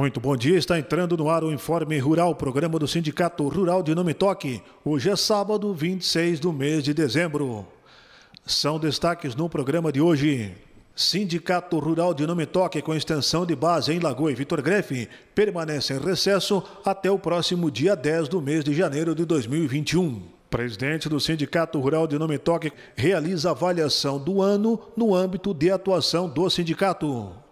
Muito bom dia, está entrando no ar o Informe Rural, programa do Sindicato Rural de Nome Toque. Hoje é sábado, 26 do mês de dezembro. São destaques no programa de hoje. Sindicato Rural de Nome Toque, com extensão de base em Lagoa e Vitor Grefe, permanece em recesso até o próximo dia 10 do mês de janeiro de 2021. Presidente do Sindicato Rural de Nome Toque realiza avaliação do ano no âmbito de atuação do sindicato.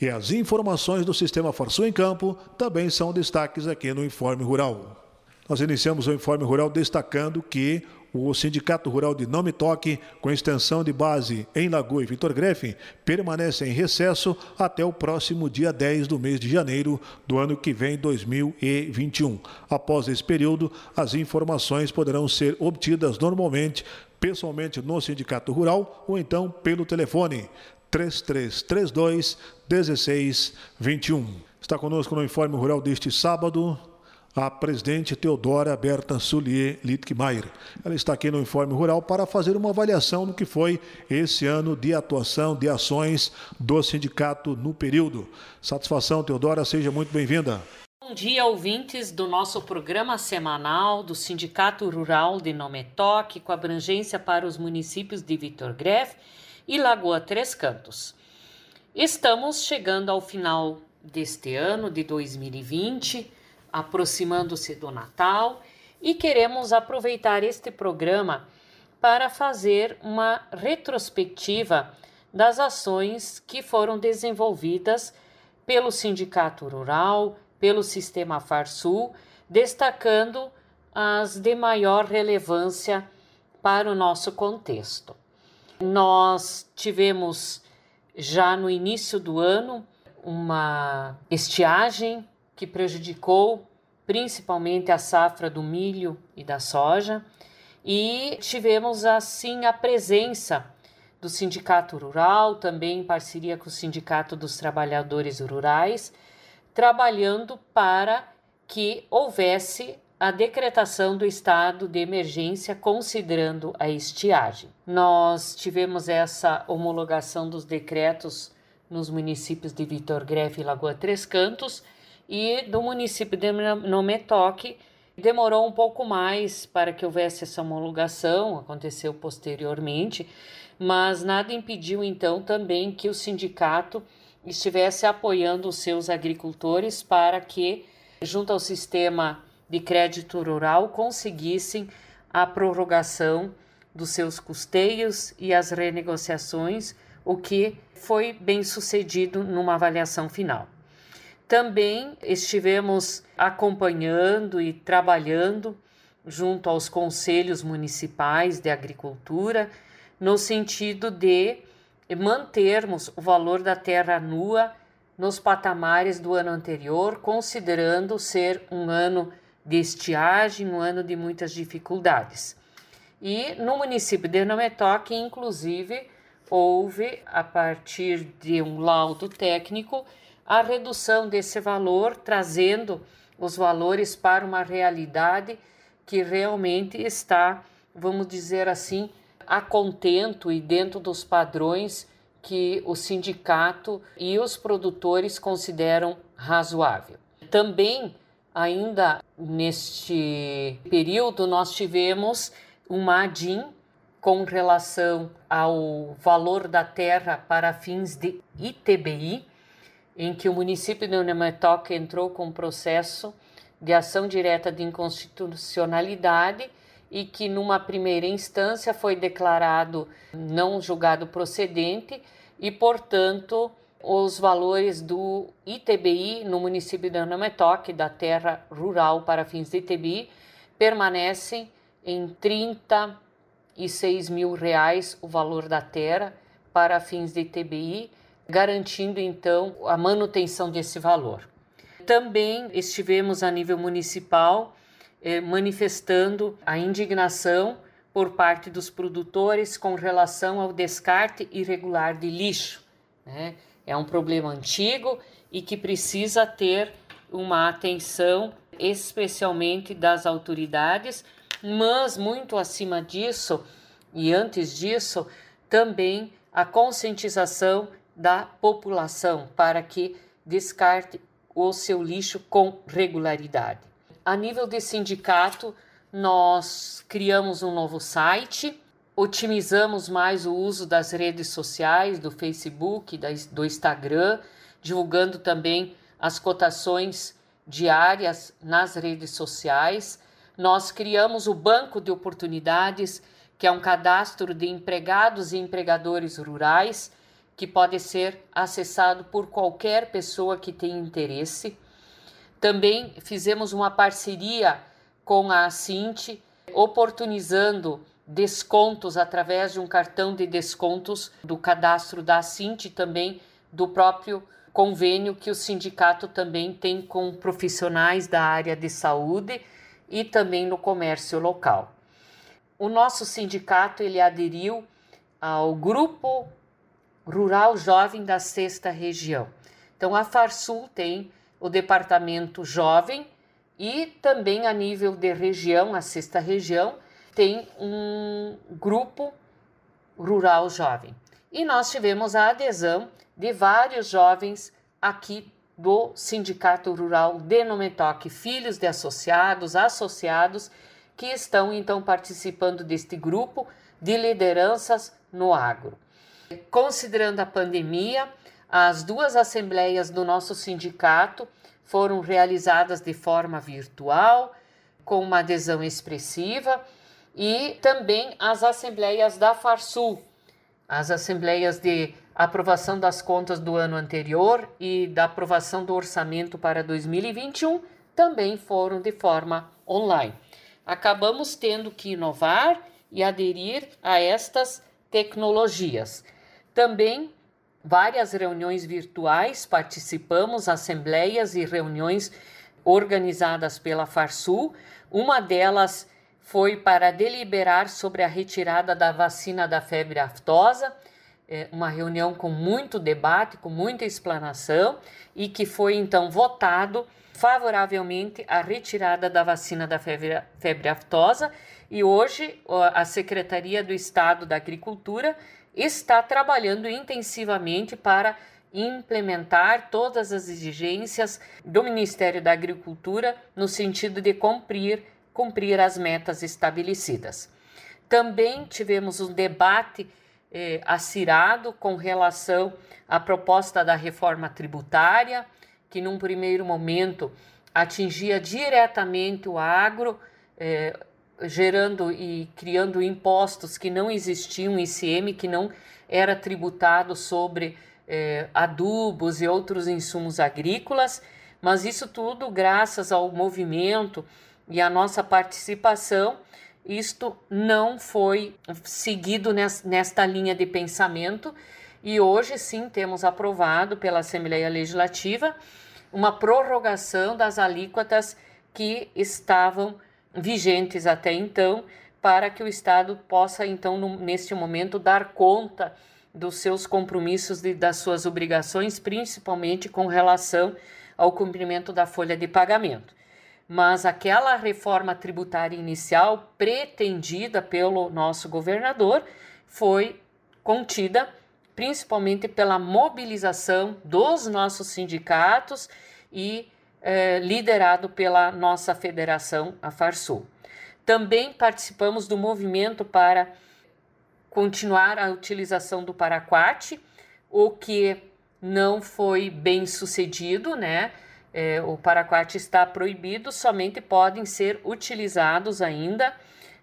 E as informações do Sistema Farsul em Campo também são destaques aqui no Informe Rural. Nós iniciamos o Informe Rural destacando que o Sindicato Rural de Nome Toque, com extensão de base em Lagoa e Vitor Grefe, permanece em recesso até o próximo dia 10 do mês de janeiro do ano que vem, 2021. Após esse período, as informações poderão ser obtidas normalmente pessoalmente no Sindicato Rural ou então pelo telefone 3332 1621. Está conosco no Informe Rural deste sábado a presidente Teodora Berta Sulier Littmeier. Ela está aqui no Informe Rural para fazer uma avaliação do que foi esse ano de atuação, de ações do sindicato no período. Satisfação, Teodora, seja muito bem-vinda. Bom dia, ouvintes do nosso programa semanal do Sindicato Rural de Nometoque, com abrangência para os municípios de Vitor Greff e Lagoa Três Cantos. Estamos chegando ao final deste ano de 2020, aproximando-se do Natal e queremos aproveitar este programa para fazer uma retrospectiva das ações que foram desenvolvidas pelo Sindicato Rural, pelo Sistema Farsul, destacando as de maior relevância para o nosso contexto. Nós tivemos já no início do ano uma estiagem que prejudicou principalmente a safra do milho e da soja, e tivemos assim a presença do Sindicato Rural, também em parceria com o Sindicato dos Trabalhadores Rurais, trabalhando para que houvesse a decretação do estado de emergência considerando a estiagem. Nós tivemos essa homologação dos decretos nos municípios de Vitor Grefe e Lagoa Três Cantos e do município de Nometoque demorou um pouco mais para que houvesse essa homologação, aconteceu posteriormente, mas nada impediu então também que o sindicato estivesse apoiando os seus agricultores para que junto ao sistema de crédito rural conseguissem a prorrogação dos seus custeios e as renegociações, o que foi bem sucedido numa avaliação final. Também estivemos acompanhando e trabalhando junto aos conselhos municipais de agricultura, no sentido de mantermos o valor da terra nua nos patamares do ano anterior, considerando ser um ano de estiagem, um ano de muitas dificuldades. E no município de Nometoque, inclusive, houve, a partir de um laudo técnico, a redução desse valor, trazendo os valores para uma realidade que realmente está, vamos dizer assim, a contento e dentro dos padrões que o sindicato e os produtores consideram razoável. Também Ainda neste período, nós tivemos uma ADIM com relação ao valor da terra para fins de ITBI, em que o município de Unemetoca entrou com processo de ação direta de inconstitucionalidade e que numa primeira instância foi declarado não julgado procedente e, portanto, os valores do ITBI no município de Anametoque, da terra rural para fins de ITBI, permanecem em 36 mil reais o valor da terra para fins de ITBI, garantindo então a manutenção desse valor. Também estivemos a nível municipal eh, manifestando a indignação por parte dos produtores com relação ao descarte irregular de lixo. Né? É um problema antigo e que precisa ter uma atenção, especialmente das autoridades, mas muito acima disso e antes disso, também a conscientização da população para que descarte o seu lixo com regularidade. A nível de sindicato, nós criamos um novo site, otimizamos mais o uso das redes sociais, do Facebook, do Instagram, divulgando também as cotações diárias nas redes sociais. Nós criamos o Banco de Oportunidades, que é um cadastro de empregados e empregadores rurais que pode ser acessado por qualquer pessoa que tenha interesse. Também fizemos uma parceria com a Cinte, oportunizando descontos através de um cartão de descontos do cadastro da Cinte também do próprio convênio que o sindicato também tem com profissionais da área de saúde e também no comércio local. O nosso sindicato ele aderiu ao grupo Rural Jovem da Sexta Região. Então, a Farsul tem o departamento jovem e também a nível de região, a sexta região, tem um grupo rural jovem. E nós tivemos a adesão de vários jovens aqui do Sindicato Rural de Nometoque, filhos de associados, associados, que estão então participando deste grupo de lideranças no agro. Considerando a pandemia, as duas assembleias do nosso sindicato foram realizadas de forma virtual, com uma adesão expressiva, e também as assembleias da Farsul, as assembleias de aprovação das contas do ano anterior e da aprovação do orçamento para 2021 também foram de forma online. Acabamos tendo que inovar e aderir a estas tecnologias. Também várias reuniões virtuais, participamos, assembleias e reuniões organizadas pela Farsul. Uma delas foi para deliberar sobre a retirada da vacina da febre aftosa, é, uma reunião com muito debate, com muita explanação e que foi então votado favoravelmente a retirada da vacina da febre, febre aftosa. E hoje a Secretaria do Estado da Agricultura está trabalhando intensivamente para implementar todas as exigências do Ministério da Agricultura no sentido de cumprir, cumprir as metas estabelecidas. Também tivemos um debate eh, acirado com relação à proposta da reforma tributária, que num primeiro momento atingia diretamente o agro, eh, gerando e criando impostos que não existiam, ICM que não era tributado sobre eh, adubos e outros insumos agrícolas, mas isso tudo graças ao movimento e à nossa participação, isto não foi seguido nesta linha de pensamento e hoje sim temos aprovado pela Assembleia Legislativa uma prorrogação das alíquotas que estavam vigentes até então, para que o Estado possa, então, neste momento, dar conta dos seus compromissos e das suas obrigações, principalmente com relação ao cumprimento da folha de pagamento. Mas aquela reforma tributária inicial pretendida pelo nosso governador foi contida principalmente pela mobilização dos nossos sindicatos e é, liderado pela nossa federação, a Farsul. Também participamos do movimento para continuar a utilização do paraquat, o que não foi bem sucedido, né? É, o paraquat está proibido, somente podem ser utilizados ainda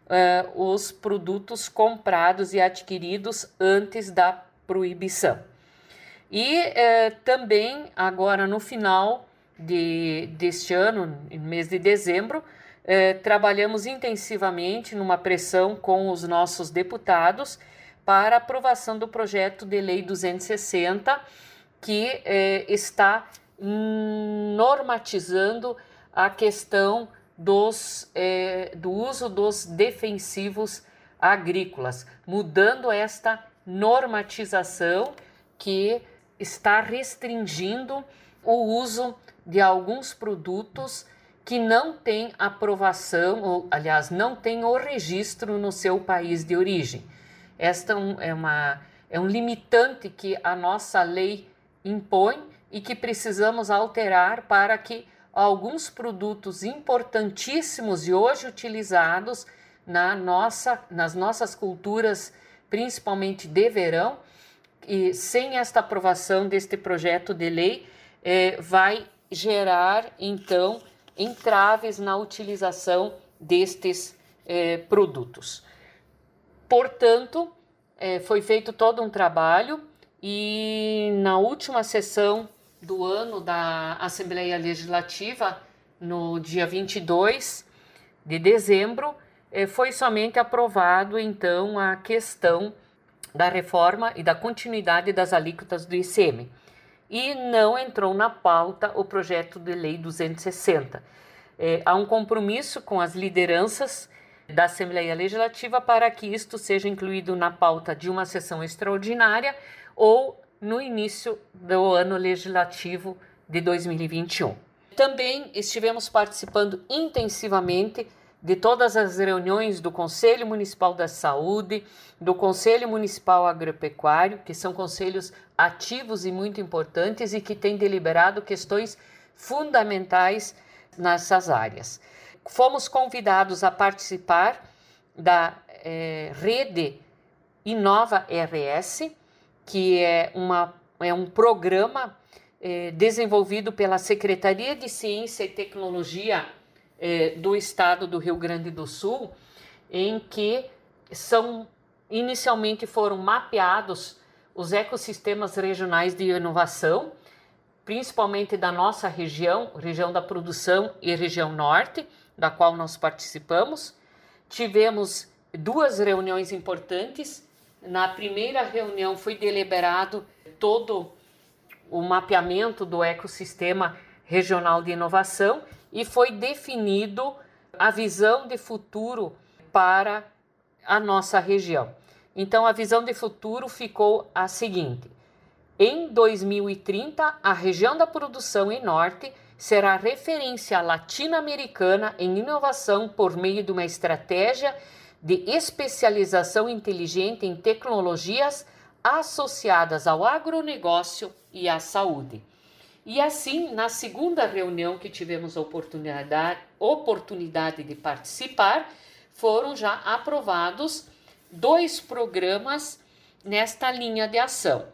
é, os produtos comprados e adquiridos antes da proibição. E é, também, agora no final de, deste ano, no mês de dezembro, eh, trabalhamos intensivamente numa pressão com os nossos deputados para aprovação do projeto de lei 260, que eh, está normatizando a questão dos, eh, do uso dos defensivos agrícolas, mudando esta normatização que está restringindo o uso de alguns produtos que não têm aprovação, ou aliás, não têm o registro no seu país de origem. Esta é, uma, é um limitante que a nossa lei impõe e que precisamos alterar para que alguns produtos importantíssimos e hoje utilizados na nossa, nas nossas culturas, principalmente de verão, e sem esta aprovação deste projeto de lei, eh, vai gerar então entraves na utilização destes eh, produtos. Portanto, eh, foi feito todo um trabalho e na última sessão do ano da Assembleia Legislativa, no dia 22 de dezembro, eh, foi somente aprovado então a questão da reforma e da continuidade das alíquotas do ICM. E não entrou na pauta o projeto de lei 260. É, há um compromisso com as lideranças da Assembleia Legislativa para que isto seja incluído na pauta de uma sessão extraordinária ou no início do ano legislativo de 2021. Também estivemos participando intensivamente de todas as reuniões do Conselho Municipal da Saúde, do Conselho Municipal Agropecuário, que são conselhos ativos e muito importantes e que têm deliberado questões fundamentais nessas áreas. Fomos convidados a participar da é, rede Inova RS, que é, uma, é um programa é, desenvolvido pela Secretaria de Ciência e Tecnologia eh, do estado do Rio Grande do Sul, em que são inicialmente foram mapeados os ecossistemas regionais de inovação, principalmente da nossa região, região da produção e região norte, da qual nós participamos. Tivemos duas reuniões importantes. Na primeira reunião foi deliberado todo o mapeamento do ecossistema regional de inovação e foi definido a visão de futuro para a nossa região. Então, a visão de futuro ficou a seguinte: em 2030, a região da produção em norte será referência latino-americana em inovação por meio de uma estratégia de especialização inteligente em tecnologias associadas ao agronegócio e à saúde. E assim, na segunda reunião que tivemos a oportunidade, oportunidade de participar, foram já aprovados dois programas nesta linha de ação.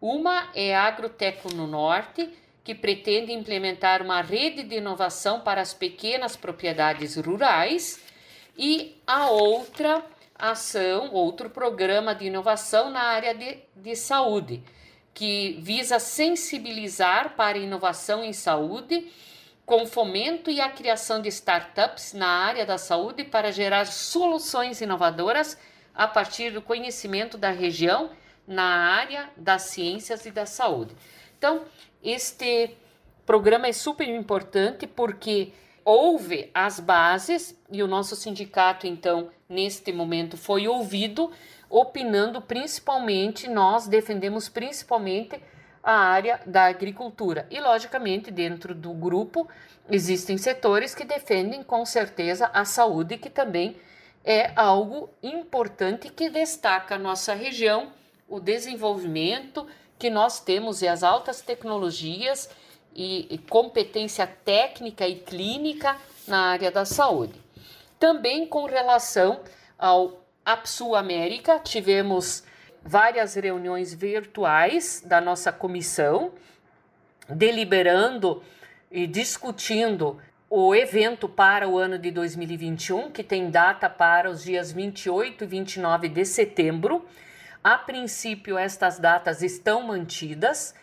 Uma é Agroteco no Norte, que pretende implementar uma rede de inovação para as pequenas propriedades rurais, e a outra ação, outro programa de inovação na área de, de saúde que visa sensibilizar para inovação em saúde, com fomento e a criação de startups na área da saúde para gerar soluções inovadoras a partir do conhecimento da região na área das ciências e da saúde. Então, este programa é super importante porque houve as bases e o nosso sindicato, então, neste momento foi ouvido opinando principalmente, nós defendemos principalmente a área da agricultura. E, logicamente, dentro do grupo existem setores que defendem com certeza a saúde, que também é algo importante que destaca a nossa região, o desenvolvimento que nós temos e as altas tecnologias e, competência técnica e clínica na área da saúde. Também com relação ao APSU América, tivemos várias reuniões virtuais da nossa comissão, deliberando e discutindo o evento para o ano de 2021, que tem data para os dias 28 e 29 de setembro. A princípio, estas datas estão mantidas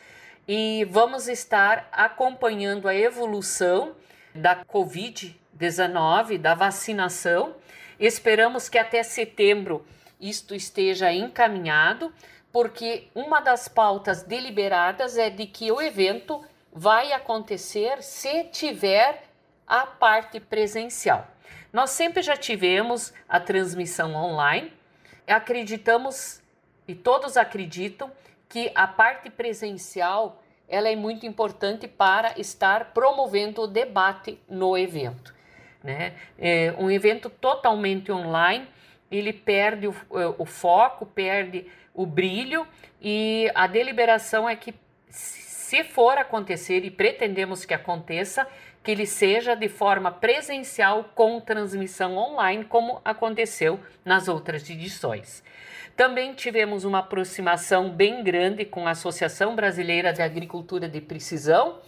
e vamos estar acompanhando a evolução da Covid-19, da vacinação Esperamos que até setembro isto esteja encaminhado, porque uma das pautas deliberadas é de que o evento vai acontecer se tiver a parte presencial. Nós sempre já tivemos a transmissão online, acreditamos e todos acreditam que a parte presencial ela é muito importante para estar promovendo o debate no evento. Né? É um evento totalmente online, ele perde o, o foco, perde o brilho e a deliberação é que se for acontecer e pretendemos que aconteça, que ele seja de forma presencial com transmissão online, como aconteceu nas outras edições. Também tivemos uma aproximação bem grande com a Associação Brasileira de Agricultura de Precisão,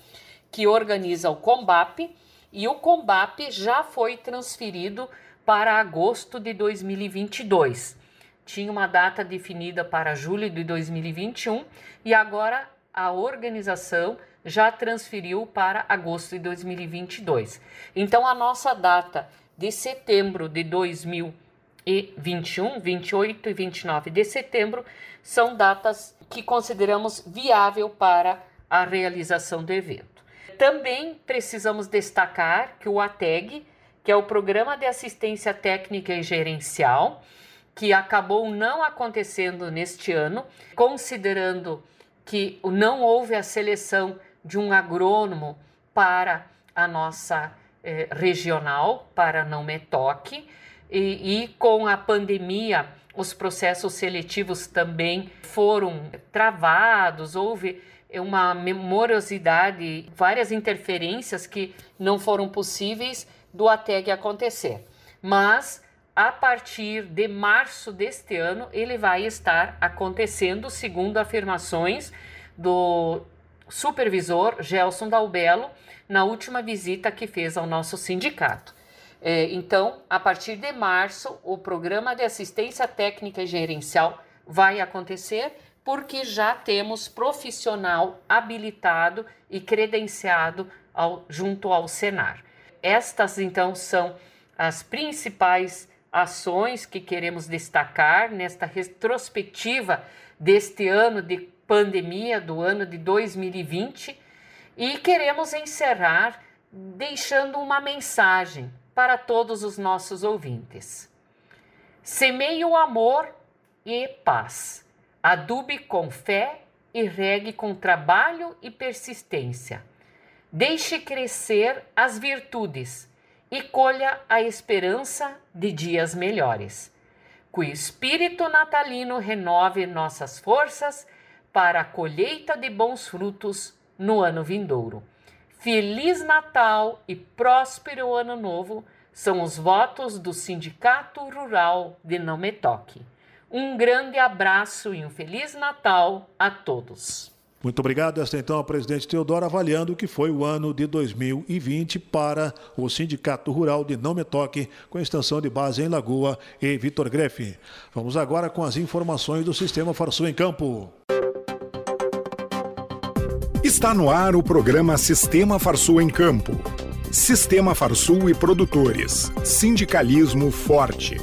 que organiza o Combap, e o Combap já foi transferido para agosto de 2022. Tinha uma data definida para julho de 2021 e agora a organização já transferiu para agosto de 2022. Então a nossa data de setembro de 2021, 28 e 29 de setembro, são datas que consideramos viável para a realização do evento. Também precisamos destacar que o ATEG, que é o Programa de Assistência Técnica e Gerencial, que acabou não acontecendo neste ano, considerando que não houve a seleção de um agrônomo para a nossa eh, regional, para não metoque, e, e com a pandemia os processos seletivos também foram travados, houve uma morosidade, várias interferências que não foram possíveis do ATEG acontecer. Mas a partir de março deste ano, ele vai estar acontecendo, segundo afirmações do supervisor Gelson Dalbello na última visita que fez ao nosso sindicato. É, então, a partir de março, o programa de assistência técnica e gerencial vai acontecer porque já temos profissional habilitado e credenciado ao, junto ao Senar. Estas, então, são as principais ações que queremos destacar nesta retrospectiva deste ano de pandemia, do ano de 2020, e queremos encerrar deixando uma mensagem para todos os nossos ouvintes. Semeie o amor e paz Adube com fé e regue com trabalho e persistência. Deixe crescer as virtudes e colha a esperança de dias melhores. Que o espírito natalino renove nossas forças para a colheita de bons frutos no ano vindouro. Feliz Natal e próspero Ano Novo são os votos do Sindicato Rural de Não Me Toque. Um grande abraço e um Feliz Natal a todos. Muito obrigado. Esta então a presidente Teodoro avaliando o que foi o ano de 2020 para o Sindicato Rural de Não Me Toque, com extensão de base em Lagoa e Vitor Grefe. Vamos agora com as informações do Sistema Farsul em Campo. Está no ar o programa Sistema Farsul em Campo. Sistema Farsul e produtores. Sindicalismo forte.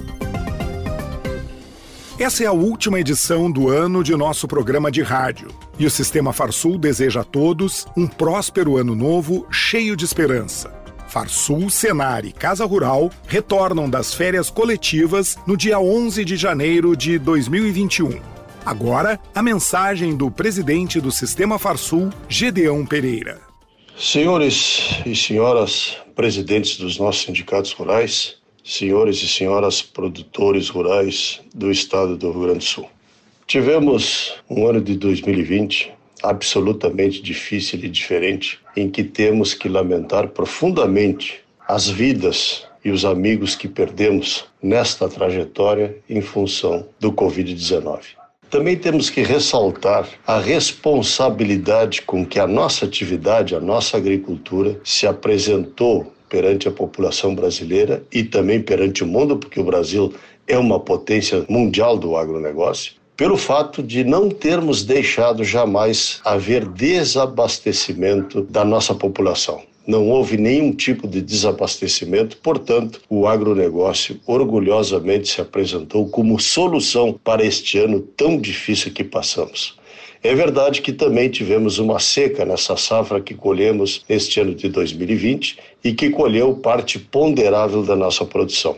Essa é a última edição do ano de nosso programa de rádio. E o Sistema Farsul deseja a todos um próspero ano novo cheio de esperança. Farsul, Senar e Casa Rural retornam das férias coletivas no dia 11 de janeiro de 2021. Agora, a mensagem do presidente do Sistema Farsul, Gedeão Pereira. Senhores e senhoras presidentes dos nossos sindicatos rurais, senhores e senhoras produtores rurais do estado do Rio Grande do Sul. Tivemos um ano de 2020 absolutamente difícil e diferente, em que temos que lamentar profundamente as vidas e os amigos que perdemos nesta trajetória em função do Covid-19. Também temos que ressaltar a responsabilidade com que a nossa atividade, a nossa agricultura se apresentou perante a população brasileira e também perante o mundo, porque o Brasil é uma potência mundial do agronegócio, pelo fato de não termos deixado jamais haver desabastecimento da nossa população. Não houve nenhum tipo de desabastecimento, portanto, o agronegócio orgulhosamente se apresentou como solução para este ano tão difícil que passamos. É verdade que também tivemos uma seca nessa safra que colhemos neste ano de 2020 e que colheu parte ponderável da nossa produção.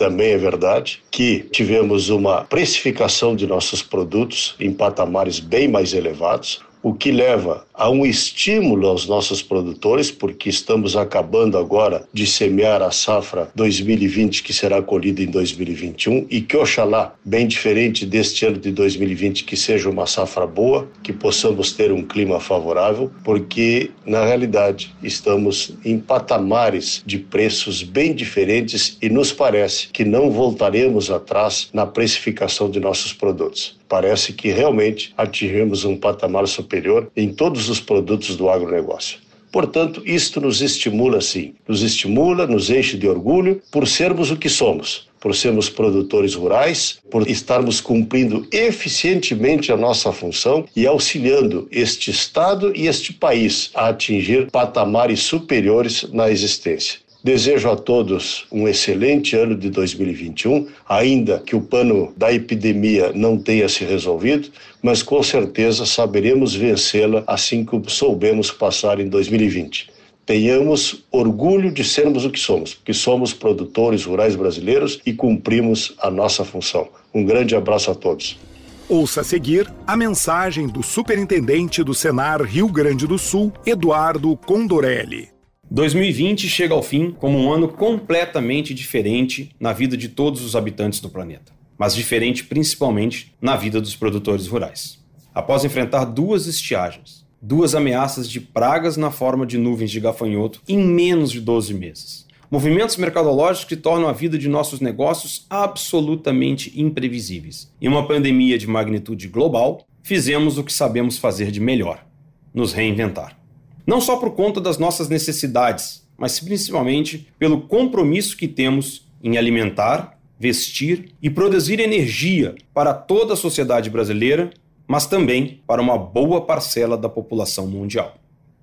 Também é verdade que tivemos uma precificação de nossos produtos em patamares bem mais elevados, o que leva a um estímulo aos nossos produtores, porque estamos acabando agora de semear a safra 2020 que será colhida em 2021 e que oxalá, bem diferente deste ano de 2020, que seja uma safra boa, que possamos ter um clima favorável, porque na realidade estamos em patamares de preços bem diferentes e nos parece que não voltaremos atrás na precificação de nossos produtos. Parece que realmente atingimos um patamar superior em todos os produtos do agronegócio. Portanto, isto nos estimula sim, nos estimula, nos enche de orgulho por sermos o que somos, por sermos produtores rurais, por estarmos cumprindo eficientemente a nossa função e auxiliando este Estado e este país a atingir patamares superiores na existência. Desejo a todos um excelente ano de 2021, ainda que o pano da epidemia não tenha se resolvido, mas com certeza saberemos vencê-la assim como soubemos passar em 2020. Tenhamos orgulho de sermos o que somos, que somos produtores rurais brasileiros e cumprimos a nossa função. Um grande abraço a todos. Ouça a seguir a mensagem do Superintendente do Senar Rio Grande do Sul, Eduardo Condorelli. 2020 chega ao fim como um ano completamente diferente na vida de todos os habitantes do planeta, mas diferente principalmente na vida dos produtores rurais. Após enfrentar duas estiagens, duas ameaças de pragas na forma de nuvens de gafanhoto em menos de 12 meses, movimentos mercadológicos que tornam a vida de nossos negócios absolutamente imprevisíveis, e uma pandemia de magnitude global, fizemos o que sabemos fazer de melhor: nos reinventar. Não só por conta das nossas necessidades, mas principalmente pelo compromisso que temos em alimentar, vestir e produzir energia para toda a sociedade brasileira, mas também para uma boa parcela da população mundial.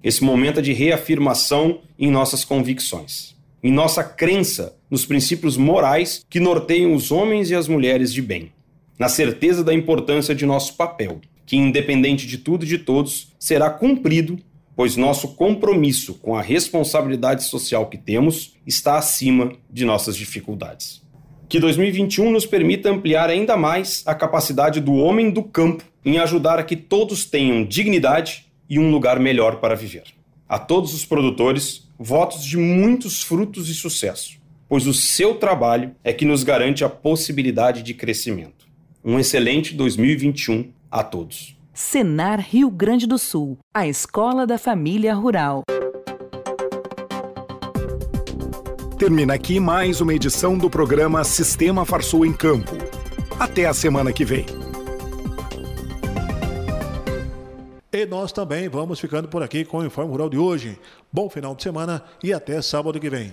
Esse momento é de reafirmação em nossas convicções, em nossa crença nos princípios morais que norteiam os homens e as mulheres de bem, na certeza da importância de nosso papel, que, independente de tudo e de todos, será cumprido pois nosso compromisso com a responsabilidade social que temos está acima de nossas dificuldades. Que 2021 nos permita ampliar ainda mais a capacidade do homem do campo em ajudar a que todos tenham dignidade e um lugar melhor para viver. A todos os produtores, votos de muitos frutos e sucesso, pois o seu trabalho é que nos garante a possibilidade de crescimento. Um excelente 2021 a todos. Senar Rio Grande do Sul, a escola da família rural. Termina aqui mais uma edição do programa Sistema Farsul em Campo. Até a semana que vem. E nós também vamos ficando por aqui com o Informe Rural de hoje. Bom final de semana e até sábado que vem.